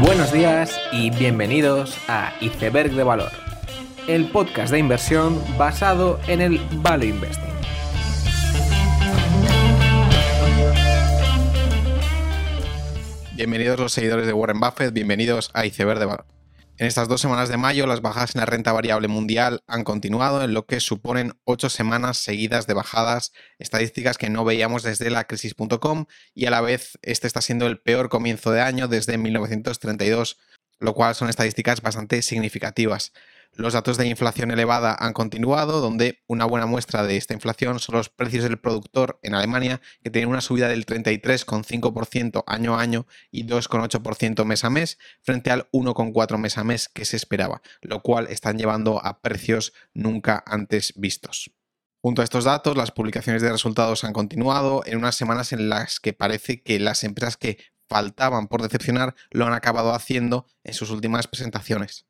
Buenos días y bienvenidos a Iceberg de Valor, el podcast de inversión basado en el Value Investing. Bienvenidos los seguidores de Warren Buffett, bienvenidos a Iceberg de Valor. En estas dos semanas de mayo, las bajadas en la renta variable mundial han continuado, en lo que suponen ocho semanas seguidas de bajadas, estadísticas que no veíamos desde la crisis.com y a la vez este está siendo el peor comienzo de año desde 1932, lo cual son estadísticas bastante significativas. Los datos de inflación elevada han continuado, donde una buena muestra de esta inflación son los precios del productor en Alemania, que tienen una subida del 33,5% año a año y 2,8% mes a mes, frente al 1,4% mes a mes que se esperaba, lo cual están llevando a precios nunca antes vistos. Junto a estos datos, las publicaciones de resultados han continuado en unas semanas en las que parece que las empresas que faltaban por decepcionar lo han acabado haciendo en sus últimas presentaciones.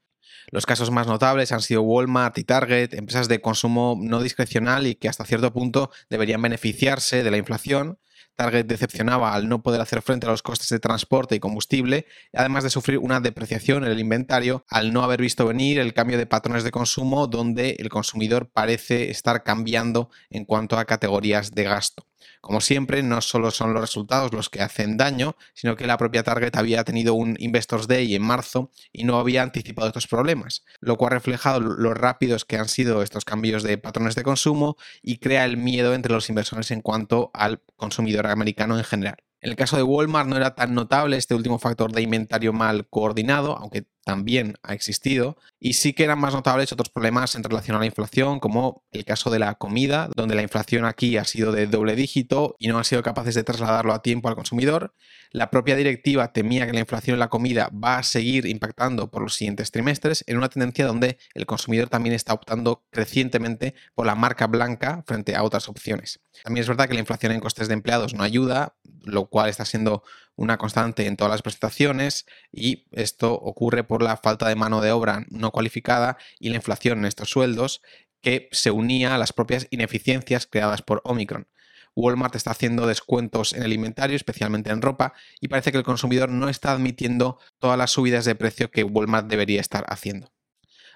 Los casos más notables han sido Walmart y Target, empresas de consumo no discrecional y que hasta cierto punto deberían beneficiarse de la inflación. Target decepcionaba al no poder hacer frente a los costes de transporte y combustible, además de sufrir una depreciación en el inventario al no haber visto venir el cambio de patrones de consumo donde el consumidor parece estar cambiando en cuanto a categorías de gasto. Como siempre, no solo son los resultados los que hacen daño, sino que la propia Target había tenido un Investors Day en marzo y no había anticipado estos problemas, lo cual ha reflejado lo rápidos que han sido estos cambios de patrones de consumo y crea el miedo entre los inversores en cuanto al consumidor americano en general. En el caso de Walmart no era tan notable este último factor de inventario mal coordinado, aunque también ha existido, y sí que eran más notables otros problemas en relación a la inflación, como el caso de la comida, donde la inflación aquí ha sido de doble dígito y no han sido capaces de trasladarlo a tiempo al consumidor. La propia directiva temía que la inflación en la comida va a seguir impactando por los siguientes trimestres, en una tendencia donde el consumidor también está optando crecientemente por la marca blanca frente a otras opciones. También es verdad que la inflación en costes de empleados no ayuda, lo cual está siendo una constante en todas las prestaciones y esto ocurre por la falta de mano de obra no cualificada y la inflación en estos sueldos que se unía a las propias ineficiencias creadas por Omicron. Walmart está haciendo descuentos en el inventario, especialmente en ropa, y parece que el consumidor no está admitiendo todas las subidas de precio que Walmart debería estar haciendo.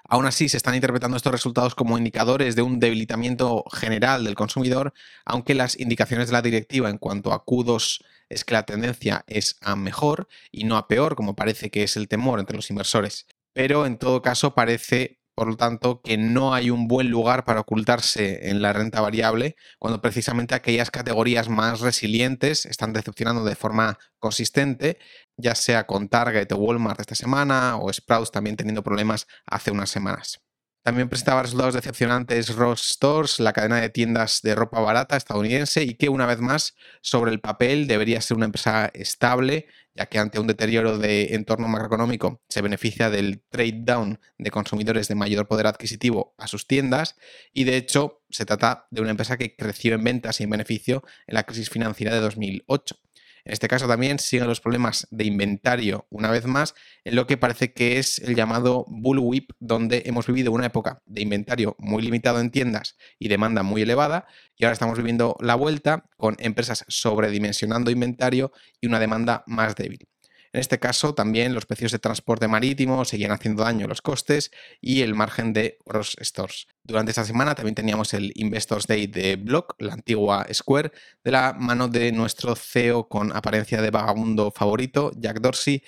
Aún así, se están interpretando estos resultados como indicadores de un debilitamiento general del consumidor, aunque las indicaciones de la directiva en cuanto a Q2 es que la tendencia es a mejor y no a peor, como parece que es el temor entre los inversores. Pero en todo caso parece, por lo tanto, que no hay un buen lugar para ocultarse en la renta variable, cuando precisamente aquellas categorías más resilientes están decepcionando de forma consistente, ya sea con Target o Walmart esta semana, o Sprouts también teniendo problemas hace unas semanas. También presentaba resultados decepcionantes Ross Stores, la cadena de tiendas de ropa barata estadounidense, y que una vez más, sobre el papel, debería ser una empresa estable, ya que ante un deterioro de entorno macroeconómico se beneficia del trade down de consumidores de mayor poder adquisitivo a sus tiendas, y de hecho se trata de una empresa que creció en ventas y en beneficio en la crisis financiera de 2008. En este caso también siguen los problemas de inventario una vez más, en lo que parece que es el llamado bullwhip, donde hemos vivido una época de inventario muy limitado en tiendas y demanda muy elevada, y ahora estamos viviendo la vuelta con empresas sobredimensionando inventario y una demanda más débil. En este caso, también los precios de transporte marítimo seguían haciendo daño a los costes y el margen de Ross Stores. Durante esta semana también teníamos el Investors Day de Block, la antigua Square, de la mano de nuestro CEO con apariencia de vagabundo favorito, Jack Dorsey,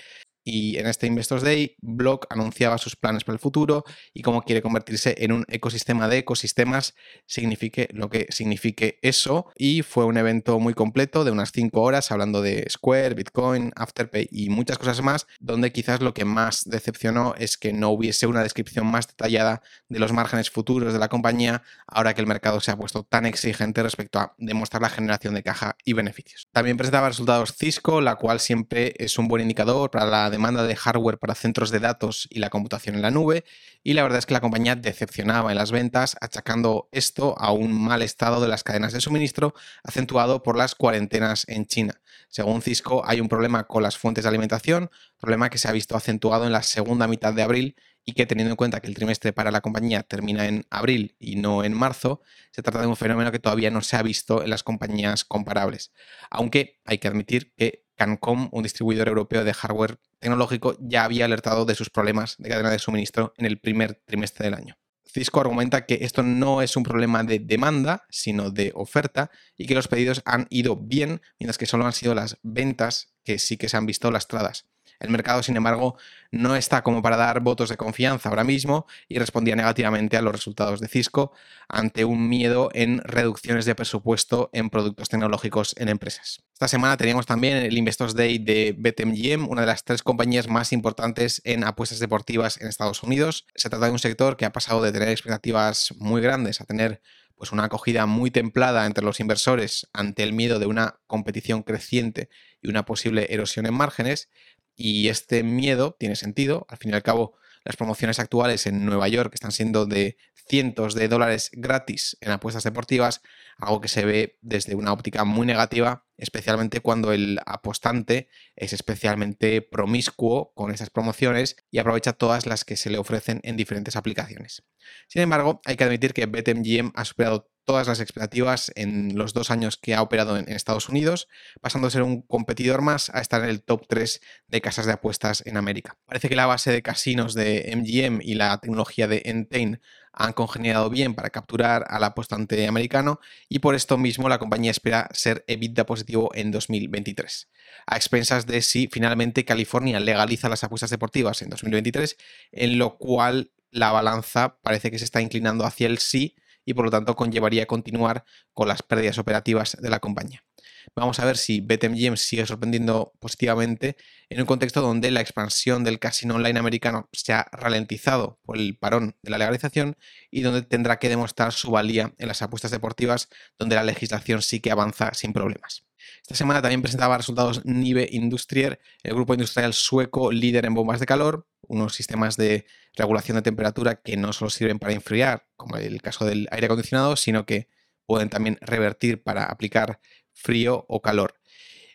y en este Investors Day, Block anunciaba sus planes para el futuro y cómo quiere convertirse en un ecosistema de ecosistemas, signifique lo que signifique eso. Y fue un evento muy completo de unas 5 horas hablando de Square, Bitcoin, Afterpay y muchas cosas más, donde quizás lo que más decepcionó es que no hubiese una descripción más detallada de los márgenes futuros de la compañía, ahora que el mercado se ha puesto tan exigente respecto a demostrar la generación de caja y beneficios. También presentaba resultados Cisco, la cual siempre es un buen indicador para la demanda de hardware para centros de datos y la computación en la nube, y la verdad es que la compañía decepcionaba en las ventas, achacando esto a un mal estado de las cadenas de suministro, acentuado por las cuarentenas en China. Según Cisco, hay un problema con las fuentes de alimentación, problema que se ha visto acentuado en la segunda mitad de abril y que teniendo en cuenta que el trimestre para la compañía termina en abril y no en marzo, se trata de un fenómeno que todavía no se ha visto en las compañías comparables. Aunque hay que admitir que Cancom, un distribuidor europeo de hardware tecnológico, ya había alertado de sus problemas de cadena de suministro en el primer trimestre del año. Cisco argumenta que esto no es un problema de demanda, sino de oferta, y que los pedidos han ido bien, mientras que solo han sido las ventas que sí que se han visto lastradas. El mercado, sin embargo, no está como para dar votos de confianza ahora mismo y respondía negativamente a los resultados de Cisco ante un miedo en reducciones de presupuesto en productos tecnológicos en empresas. Esta semana teníamos también el Investors Day de BetMGM, una de las tres compañías más importantes en apuestas deportivas en Estados Unidos. Se trata de un sector que ha pasado de tener expectativas muy grandes a tener pues una acogida muy templada entre los inversores ante el miedo de una competición creciente y una posible erosión en márgenes, y este miedo tiene sentido. Al fin y al cabo, las promociones actuales en Nueva York están siendo de cientos de dólares gratis en apuestas deportivas, algo que se ve desde una óptica muy negativa, especialmente cuando el apostante es especialmente promiscuo con esas promociones y aprovecha todas las que se le ofrecen en diferentes aplicaciones. Sin embargo, hay que admitir que BetMGM ha superado todas las expectativas en los dos años que ha operado en, Estados Unidos, pasando a ser un competidor más a estar en el top 3 de casas de apuestas en América. Parece que la base de casinos de MGM y la tecnología de Entain han congeniado bien para capturar al apostante americano y por esto mismo la compañía espera ser EBITDA positivo en 2023. A expensas de si finalmente California legaliza las apuestas deportivas en 2023, en lo cual la balanza parece que se está inclinando hacia el sí y por lo tanto conllevaría continuar con las pérdidas operativas de la compañía. Vamos a ver si BetMGM sigue sorprendiendo positivamente en un contexto donde la expansión del casino online americano se ha ralentizado por el parón de la legalización y donde tendrá que demostrar su valía en las apuestas deportivas, donde la legislación sí que avanza sin problemas. Esta semana también presentaba resultados Nive Industrier, el grupo industrial sueco líder en bombas de calor, unos sistemas de regulación de temperatura que no solo sirven para enfriar, como el caso del aire acondicionado, sino que pueden también revertir para aplicar frío o calor.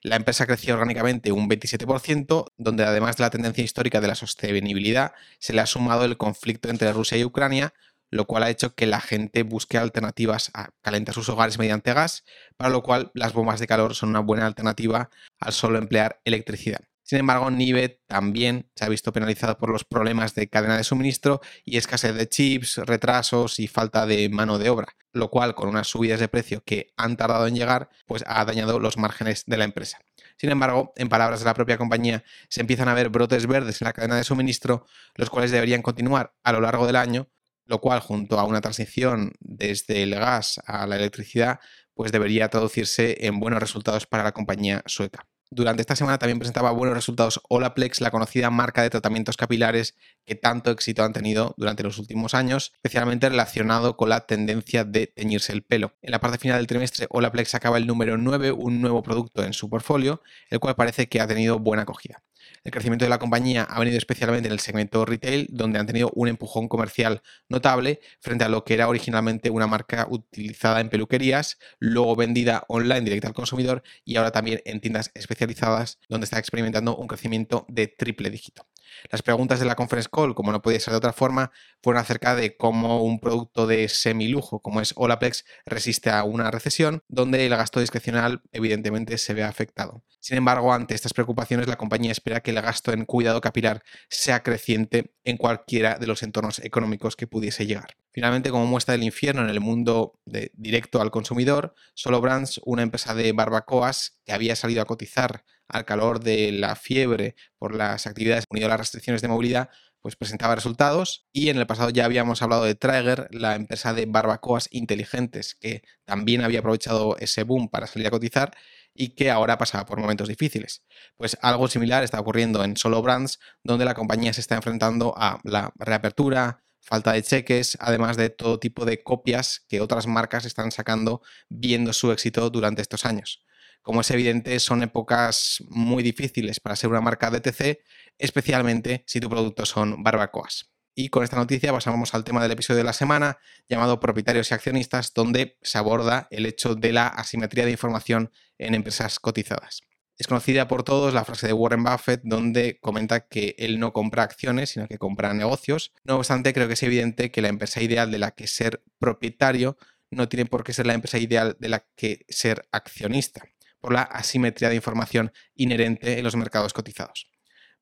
La empresa creció orgánicamente un 27%, donde además de la tendencia histórica de la sostenibilidad, se le ha sumado el conflicto entre Rusia y Ucrania, lo cual ha hecho que la gente busque alternativas a calentar sus hogares mediante gas, para lo cual las bombas de calor son una buena alternativa al solo emplear electricidad. Sin embargo, Nive también se ha visto penalizado por los problemas de cadena de suministro y escasez de chips, retrasos y falta de mano de obra, lo cual con unas subidas de precio que han tardado en llegar, pues ha dañado los márgenes de la empresa. Sin embargo, en palabras de la propia compañía, se empiezan a ver brotes verdes en la cadena de suministro, los cuales deberían continuar a lo largo del año, lo cual junto a una transición desde el gas a la electricidad, pues debería traducirse en buenos resultados para la compañía sueca. Durante esta semana también presentaba buenos resultados Olaplex, la conocida marca de tratamientos capilares que tanto éxito han tenido durante los últimos años, especialmente relacionado con la tendencia de teñirse el pelo. En la parte final del trimestre, Olaplex acaba el número 9, un nuevo producto en su portfolio, el cual parece que ha tenido buena acogida. El crecimiento de la compañía ha venido especialmente en el segmento retail, donde han tenido un empujón comercial notable frente a lo que era originalmente una marca utilizada en peluquerías, luego vendida online directa al consumidor y ahora también en tiendas especializadas, donde está experimentando un crecimiento de triple dígito. Las preguntas de la conference call, como no podía ser de otra forma, fueron acerca de cómo un producto de semilujo como es Olaplex resiste a una recesión, donde el gasto discrecional evidentemente se ve afectado. Sin embargo, ante estas preocupaciones, la compañía espera que el gasto en cuidado capilar sea creciente en cualquiera de los entornos económicos que pudiese llegar. Finalmente, como muestra del infierno en el mundo directo al consumidor, Solo Brands, una empresa de barbacoas que había salido a cotizar al calor de la fiebre por las actividades unidas a las restricciones de movilidad, pues presentaba resultados y en el pasado ya habíamos hablado de Traeger, la empresa de barbacoas inteligentes que también había aprovechado ese boom para salir a cotizar y que ahora pasaba por momentos difíciles. Pues algo similar está ocurriendo en Solo Brands, donde la compañía se está enfrentando a la reapertura, falta de cheques, además de todo tipo de copias que otras marcas están sacando viendo su éxito durante estos años. Como es evidente, son épocas muy difíciles para ser una marca DTC, especialmente si tu producto son barbacoas. Y con esta noticia pasamos al tema del episodio de la semana, llamado Propietarios y Accionistas, donde se aborda el hecho de la asimetría de información en empresas cotizadas. Es conocida por todos la frase de Warren Buffett donde comenta que él no compra acciones, sino que compra negocios. No obstante, creo que es evidente que la empresa ideal de la que ser propietario no tiene por qué ser la empresa ideal de la que ser accionista por la asimetría de información inherente en los mercados cotizados.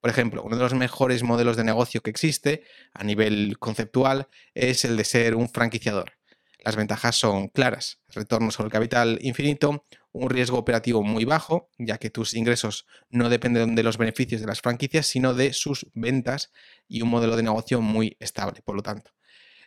Por ejemplo, uno de los mejores modelos de negocio que existe a nivel conceptual es el de ser un franquiciador. Las ventajas son claras, retorno sobre el capital infinito, un riesgo operativo muy bajo, ya que tus ingresos no dependen de los beneficios de las franquicias, sino de sus ventas y un modelo de negocio muy estable, por lo tanto.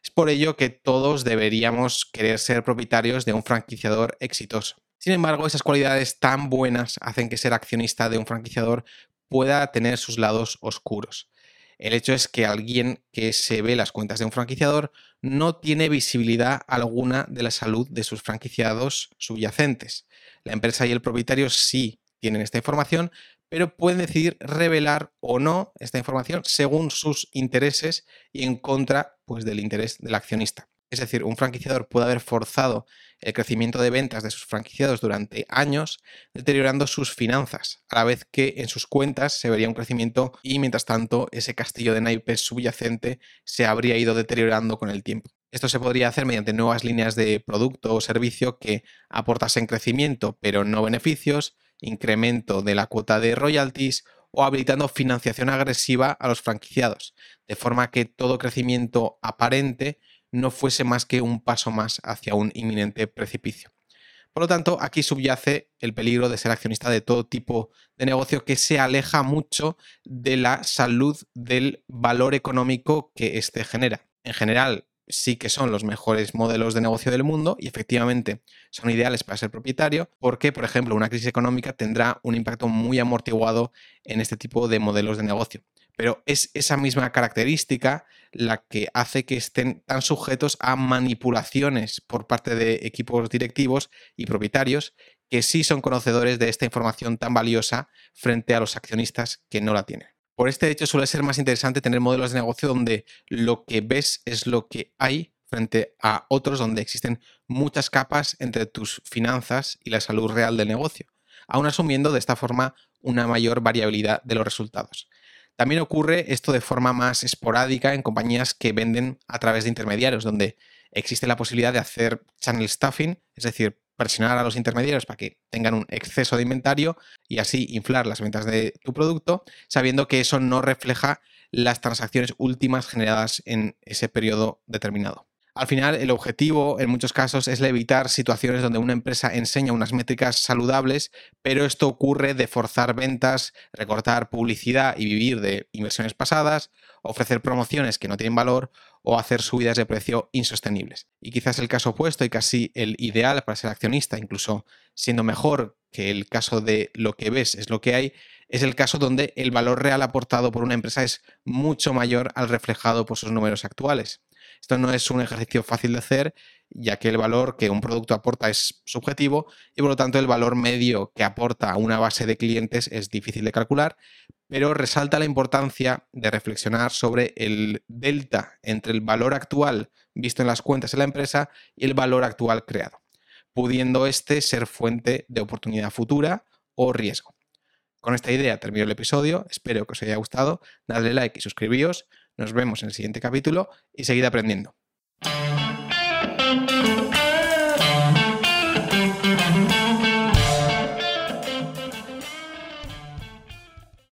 Es por ello que todos deberíamos querer ser propietarios de un franquiciador exitoso. Sin embargo, esas cualidades tan buenas hacen que ser accionista de un franquiciador pueda tener sus lados oscuros. El hecho es que alguien que se ve las cuentas de un franquiciador no tiene visibilidad alguna de la salud de sus franquiciados subyacentes. La empresa y el propietario sí tienen esta información, pero pueden decidir revelar o no esta información según sus intereses y en contra pues, del interés del accionista. Es decir, un franquiciador puede haber forzado el crecimiento de ventas de sus franquiciados durante años, deteriorando sus finanzas, a la vez que en sus cuentas se vería un crecimiento y mientras tanto ese castillo de naipes subyacente se habría ido deteriorando con el tiempo. Esto se podría hacer mediante nuevas líneas de producto o servicio que aportasen crecimiento pero no beneficios, incremento de la cuota de royalties o habilitando financiación agresiva a los franquiciados, de forma que todo crecimiento aparente no fuese más que un paso más hacia un inminente precipicio. Por lo tanto, aquí subyace el peligro de ser accionista de todo tipo de negocio que se aleja mucho de la salud del valor económico que éste genera. En general, sí que son los mejores modelos de negocio del mundo y efectivamente son ideales para ser propietario porque, por ejemplo, una crisis económica tendrá un impacto muy amortiguado en este tipo de modelos de negocio pero es esa misma característica la que hace que estén tan sujetos a manipulaciones por parte de equipos directivos y propietarios que sí son conocedores de esta información tan valiosa frente a los accionistas que no la tienen. Por este hecho suele ser más interesante tener modelos de negocio donde lo que ves es lo que hay frente a otros donde existen muchas capas entre tus finanzas y la salud real del negocio, aún asumiendo de esta forma una mayor variabilidad de los resultados. También ocurre esto de forma más esporádica en compañías que venden a través de intermediarios, donde existe la posibilidad de hacer channel stuffing, es decir, presionar a los intermediarios para que tengan un exceso de inventario y así inflar las ventas de tu producto, sabiendo que eso no refleja las transacciones últimas generadas en ese periodo determinado. Al final, el objetivo en muchos casos es evitar situaciones donde una empresa enseña unas métricas saludables, pero esto ocurre de forzar ventas, recortar publicidad y vivir de inversiones pasadas, ofrecer promociones que no tienen valor o hacer subidas de precio insostenibles. Y quizás el caso opuesto y casi el ideal para ser accionista, incluso siendo mejor que el caso de lo que ves es lo que hay, es el caso donde el valor real aportado por una empresa es mucho mayor al reflejado por sus números actuales. Esto no es un ejercicio fácil de hacer, ya que el valor que un producto aporta es subjetivo y por lo tanto el valor medio que aporta una base de clientes es difícil de calcular, pero resalta la importancia de reflexionar sobre el delta entre el valor actual visto en las cuentas de la empresa y el valor actual creado, pudiendo este ser fuente de oportunidad futura o riesgo. Con esta idea termino el episodio, espero que os haya gustado, dadle like y suscribíos nos vemos en el siguiente capítulo y seguid aprendiendo.